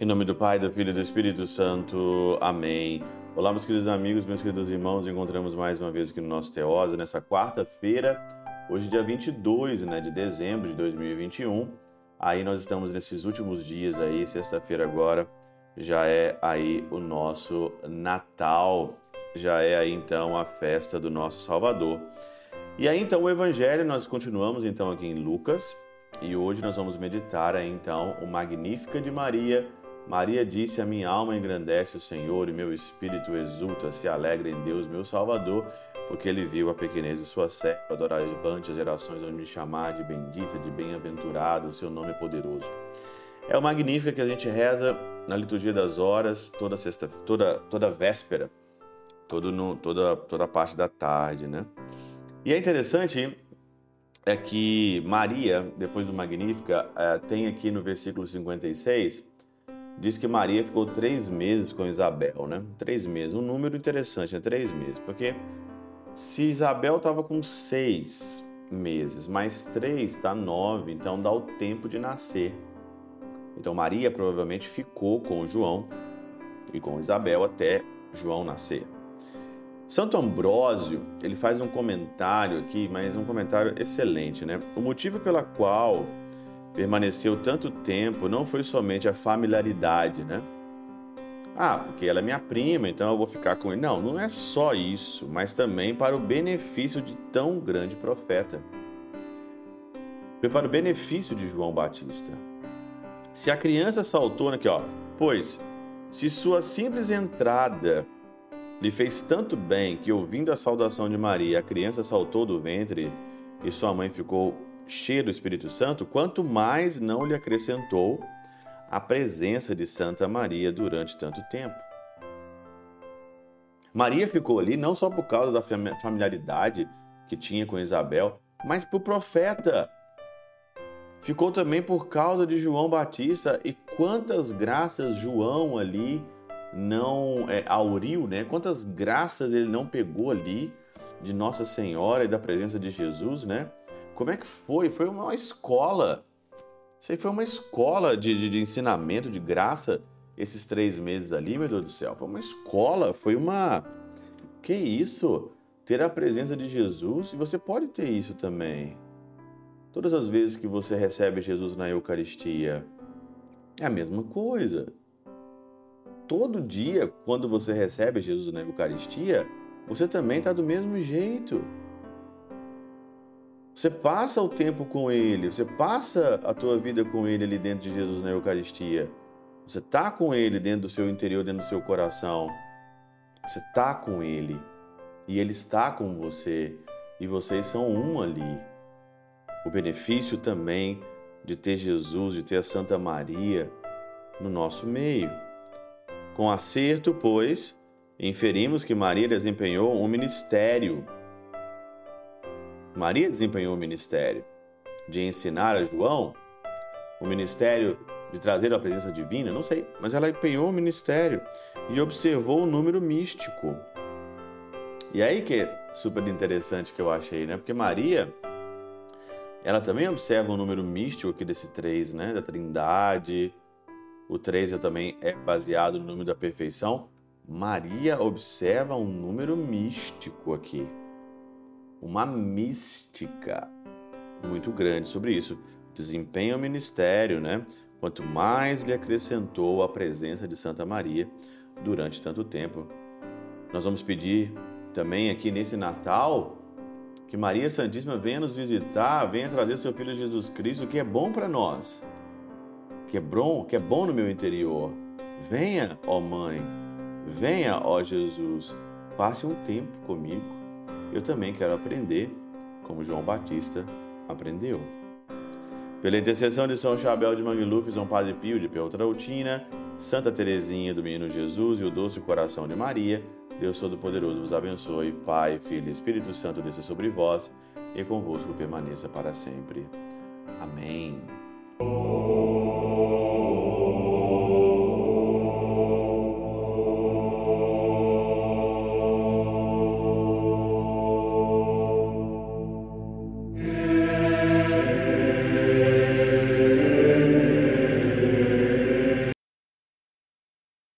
Em nome do Pai, do Filho e do Espírito Santo. Amém. Olá, meus queridos amigos, meus queridos irmãos. Encontramos mais uma vez aqui no nosso Teosa, nessa quarta-feira, hoje, dia 22 né, de dezembro de 2021. Aí nós estamos nesses últimos dias aí, sexta-feira agora, já é aí o nosso Natal. Já é aí então a festa do nosso Salvador. E aí então o Evangelho, nós continuamos então aqui em Lucas, e hoje nós vamos meditar aí então o Magnífica de Maria Maria disse: A minha alma engrandece o Senhor e meu espírito exulta, se alegra em Deus, meu Salvador, porque ele viu a pequenez de sua serva, adoravante as gerações vão me chamar de bendita, de bem-aventurado, o seu nome é poderoso. É o magnífico que a gente reza na liturgia das horas, toda sexta, toda, toda véspera, todo no, toda, toda parte da tarde, né? E é interessante é que Maria, depois do Magnífica, eh, tem aqui no versículo 56 diz que Maria ficou três meses com Isabel, né? Três meses, um número interessante, né? Três meses, porque se Isabel estava com seis meses, mais três dá nove, então dá o tempo de nascer. Então Maria provavelmente ficou com João e com Isabel até João nascer. Santo Ambrósio, ele faz um comentário aqui, mas um comentário excelente, né? O motivo pela qual permaneceu tanto tempo não foi somente a familiaridade, né? Ah, porque ela é minha prima, então eu vou ficar com ele. Não, não é só isso, mas também para o benefício de tão grande profeta. Foi para o benefício de João Batista. Se a criança saltou aqui, ó, pois se sua simples entrada lhe fez tanto bem que, ouvindo a saudação de Maria, a criança saltou do ventre e sua mãe ficou cheia do Espírito Santo, quanto mais não lhe acrescentou a presença de Santa Maria durante tanto tempo. Maria ficou ali não só por causa da familiaridade que tinha com Isabel, mas por profeta. Ficou também por causa de João Batista e quantas graças João ali não é, auriu, né? Quantas graças ele não pegou ali de Nossa Senhora e da presença de Jesus, né? Como é que foi? Foi uma escola. Isso aí foi uma escola de, de, de ensinamento, de graça, esses três meses ali, meu Deus do céu. Foi uma escola, foi uma. Que isso? Ter a presença de Jesus, e você pode ter isso também. Todas as vezes que você recebe Jesus na Eucaristia, é a mesma coisa. Todo dia, quando você recebe Jesus na Eucaristia, você também está do mesmo jeito. Você passa o tempo com Ele, você passa a tua vida com Ele ali dentro de Jesus na Eucaristia. Você está com Ele dentro do seu interior, dentro do seu coração. Você está com Ele e Ele está com você e vocês são um ali. O benefício também de ter Jesus, de ter a Santa Maria no nosso meio. Com acerto, pois, inferimos que Maria desempenhou um ministério Maria desempenhou o ministério de ensinar a João, o ministério de trazer a presença divina, não sei, mas ela empenhou o ministério e observou o número místico. E aí que é super interessante que eu achei, né? Porque Maria, ela também observa o número místico aqui desse três, né? Da trindade. O três também é baseado no número da perfeição. Maria observa um número místico aqui uma mística muito grande sobre isso. Desempenha o ministério, né? Quanto mais lhe acrescentou a presença de Santa Maria durante tanto tempo. Nós vamos pedir também aqui nesse Natal que Maria Santíssima venha nos visitar, venha trazer seu filho Jesus Cristo, que é bom para nós, que é bom, que é bom no meu interior. Venha, ó Mãe, venha, ó Jesus, passe um tempo comigo eu também quero aprender como João Batista aprendeu. Pela intercessão de São Chabel de Mangluf, São Padre Pio de Peltrautina, Santa Teresinha do Menino Jesus e o Doce Coração de Maria, Deus Todo-Poderoso vos abençoe, Pai, Filho e Espírito Santo desça sobre vós e convosco permaneça para sempre. Amém.